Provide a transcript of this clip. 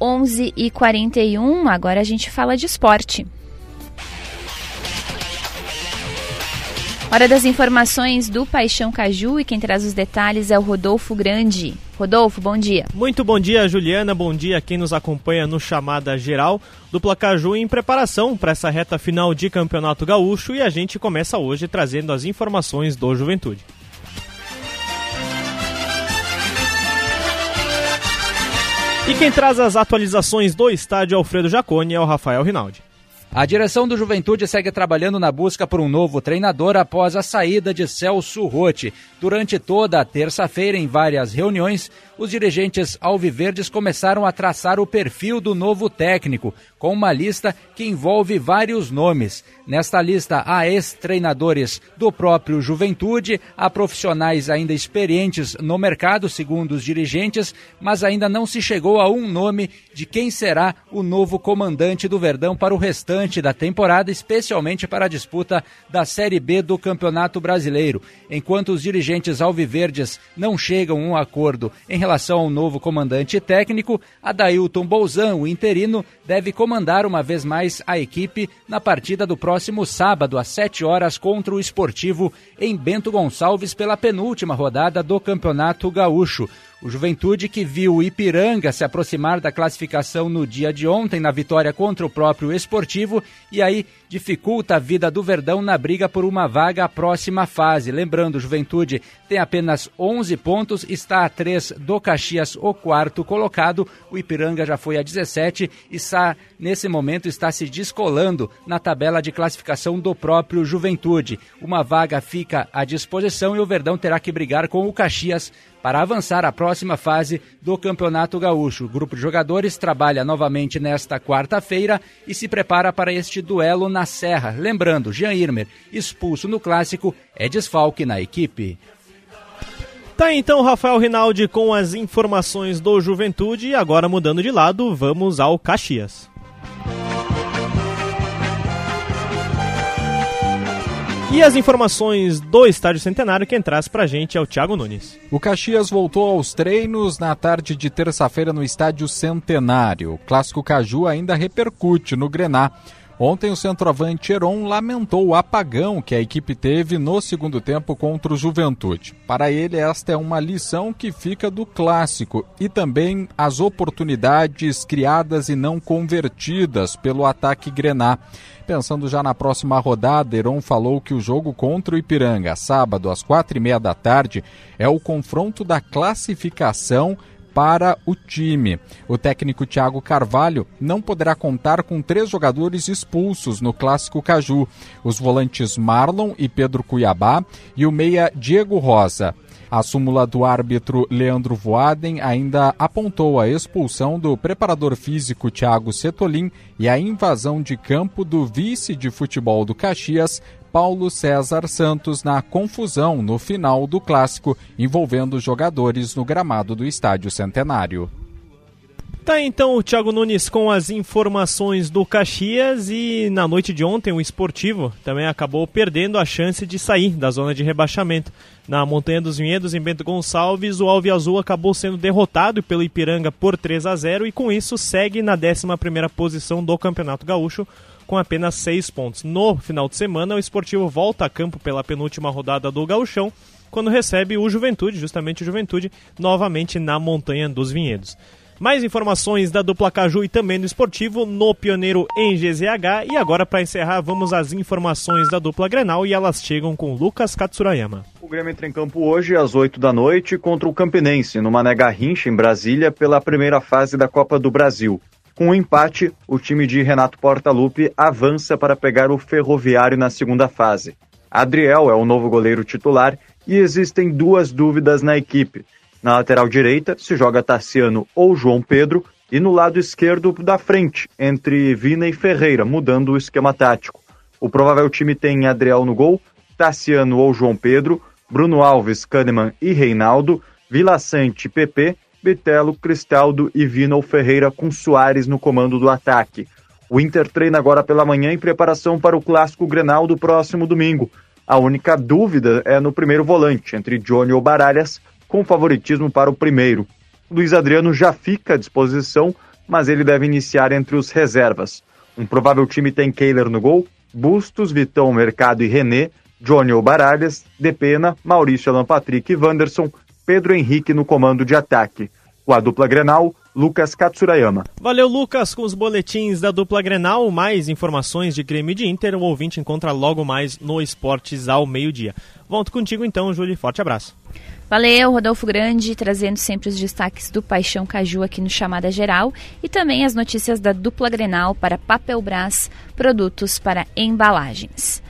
11h41, agora a gente fala de esporte. Hora das informações do Paixão Caju e quem traz os detalhes é o Rodolfo Grande. Rodolfo, bom dia. Muito bom dia, Juliana. Bom dia a quem nos acompanha no Chamada Geral do Placaju em preparação para essa reta final de Campeonato Gaúcho e a gente começa hoje trazendo as informações do Juventude. E quem traz as atualizações do estádio Alfredo Jaconi é o Rafael Rinaldi. A direção do Juventude segue trabalhando na busca por um novo treinador após a saída de Celso Rotti. Durante toda a terça-feira, em várias reuniões, os dirigentes alviverdes começaram a traçar o perfil do novo técnico, com uma lista que envolve vários nomes. Nesta lista há ex-treinadores do próprio Juventude, há profissionais ainda experientes no mercado, segundo os dirigentes, mas ainda não se chegou a um nome de quem será o novo comandante do Verdão para o restante da temporada, especialmente para a disputa da Série B do Campeonato Brasileiro. Enquanto os dirigentes alviverdes não chegam a um acordo em relação ao novo comandante técnico, Adailton Bolzan, o interino, deve comandar uma vez mais a equipe na partida do próximo sábado, às 7 horas, contra o Esportivo em Bento Gonçalves pela penúltima rodada do Campeonato Gaúcho. O Juventude que viu o Ipiranga se aproximar da classificação no dia de ontem na vitória contra o próprio Esportivo e aí dificulta a vida do Verdão na briga por uma vaga à próxima fase. Lembrando, o Juventude tem apenas 11 pontos, está a 3 do Caxias, o quarto colocado. O Ipiranga já foi a 17 e está, nesse momento está se descolando na tabela de classificação do próprio Juventude. Uma vaga fica à disposição e o Verdão terá que brigar com o Caxias para avançar à próxima fase do Campeonato Gaúcho. O grupo de jogadores trabalha novamente nesta quarta-feira e se prepara para este duelo na Serra. Lembrando, Jean Irmer, expulso no clássico, é desfalque na equipe. Tá então Rafael Rinaldi com as informações do Juventude e agora mudando de lado, vamos ao Caxias. E as informações do Estádio Centenário, quem traz pra gente é o Thiago Nunes. O Caxias voltou aos treinos na tarde de terça-feira no Estádio Centenário. O clássico Caju ainda repercute no Grená. Ontem o centroavante Heron lamentou o apagão que a equipe teve no segundo tempo contra o Juventude. Para ele, esta é uma lição que fica do clássico e também as oportunidades criadas e não convertidas pelo ataque Grená. Pensando já na próxima rodada, Heron falou que o jogo contra o Ipiranga, sábado às quatro e meia da tarde, é o confronto da classificação para o time. O técnico Thiago Carvalho não poderá contar com três jogadores expulsos no Clássico Caju: os volantes Marlon e Pedro Cuiabá e o meia Diego Rosa. A súmula do árbitro Leandro Voaden ainda apontou a expulsão do preparador físico Thiago Setolin e a invasão de campo do vice de futebol do Caxias, Paulo César Santos na confusão no final do clássico envolvendo jogadores no gramado do Estádio Centenário. Tá então o Thiago Nunes com as informações do Caxias e na noite de ontem o Esportivo também acabou perdendo a chance de sair da zona de rebaixamento. Na Montanha dos Vinhedos, em Bento Gonçalves, o Alve Azul acabou sendo derrotado pelo Ipiranga por 3 a 0 e com isso segue na 11 posição do Campeonato Gaúcho com apenas seis pontos. No final de semana, o esportivo volta a campo pela penúltima rodada do Gauchão, quando recebe o Juventude, justamente o Juventude, novamente na Montanha dos Vinhedos. Mais informações da dupla Caju e também do esportivo no Pioneiro em GZH. E agora, para encerrar, vamos às informações da dupla Grenal e elas chegam com Lucas Katsurayama. O Grêmio entra em campo hoje às 8 da noite contra o Campinense, no Mané Garrincha, em Brasília, pela primeira fase da Copa do Brasil. Com o um empate, o time de Renato Portaluppi avança para pegar o Ferroviário na segunda fase. Adriel é o novo goleiro titular e existem duas dúvidas na equipe. Na lateral direita se joga Tarciano ou João Pedro e no lado esquerdo da frente, entre Vina e Ferreira, mudando o esquema tático. O provável time tem Adriel no gol, Tarciano ou João Pedro, Bruno Alves, Kahneman e Reinaldo, Vila Sante, PP Bitelo, Cristaldo e Vinal Ferreira com Soares no comando do ataque. O Inter treina agora pela manhã em preparação para o clássico Grenal do próximo domingo. A única dúvida é no primeiro volante, entre Johnny ou Baralhas, com favoritismo para o primeiro. Luiz Adriano já fica à disposição, mas ele deve iniciar entre os reservas. Um provável time tem Kehler no gol, Bustos, Vitão, Mercado e René, Johnny ou Baralhas, Depena, Maurício Alan Patrick e Wanderson, Pedro Henrique no comando de ataque. Com a dupla Grenal, Lucas Katsurayama. Valeu, Lucas, com os boletins da dupla Grenal. Mais informações de Grêmio de Inter, o ouvinte encontra logo mais no Esportes ao meio-dia. Volto contigo então, Júlio. Forte abraço. Valeu, Rodolfo Grande, trazendo sempre os destaques do Paixão Caju aqui no Chamada Geral e também as notícias da dupla Grenal para Papel Brás, produtos para embalagens.